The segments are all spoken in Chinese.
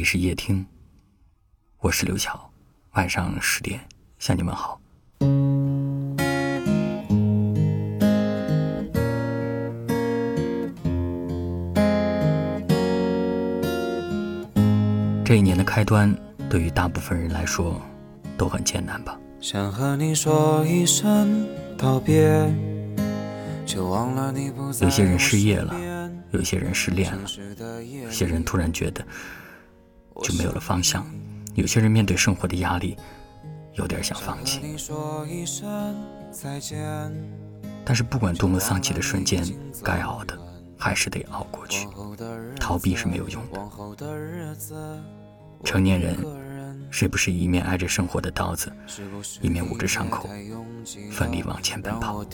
里是夜听，我是刘晓，晚上十点向你们好。这一年的开端，对于大部分人来说都很艰难吧。想和你说一声道别，就忘了你不在有些人失业了有些人失恋了，有些人突然觉得就没有了方向，有些人面对生活的压力，有点想放弃。但是不管多么丧气的瞬间，该熬的还是得熬过去。逃避是没有用的。成年人谁不是一面挨着生活的刀子，一面捂着伤口奋力往前奔跑？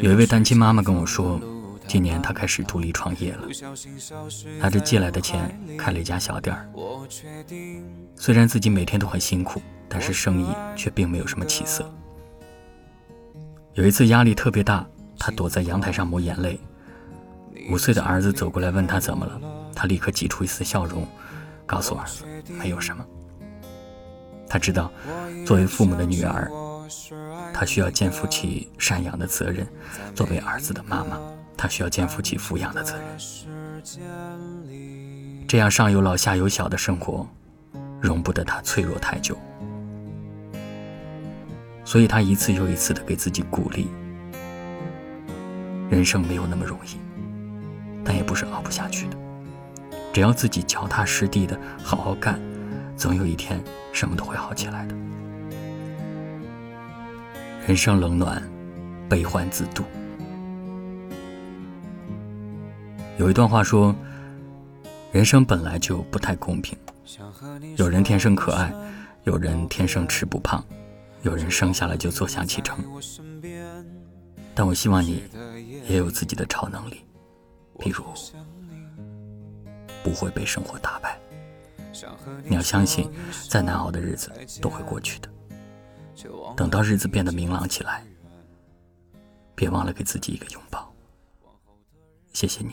有一位单亲妈妈跟我说，今年他开始独立创业了，拿着借来的钱开了一家小店儿。虽然自己每天都很辛苦，但是生意却并没有什么起色。有一次压力特别大，他躲在阳台上抹眼泪。五岁的儿子走过来问他怎么了，他立刻挤出一丝笑容，告诉儿子没有什么。他知道，作为父母的女儿，她需要肩负起赡养的责任；作为儿子的妈妈，他需要肩负起抚养的责任。这样上有老下有小的生活，容不得他脆弱太久。所以他一次又一次的给自己鼓励。人生没有那么容易，但也不是熬不下去的。只要自己脚踏实地的好好干，总有一天什么都会好起来的。人生冷暖，悲欢自度。有一段话说，人生本来就不太公平，有人天生可爱，有人天生吃不胖，有人生下来就坐享其成。但我希望你也有自己的超能力，比如不会被生活打败。你要相信，再难熬的日子都会过去的。等到日子变得明朗起来，别忘了给自己一个拥抱。谢谢你，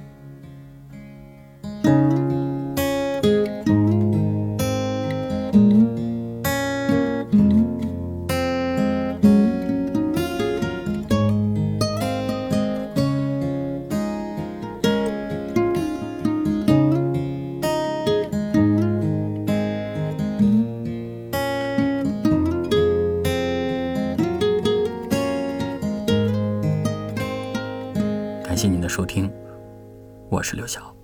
谢您的收听，我是刘晓。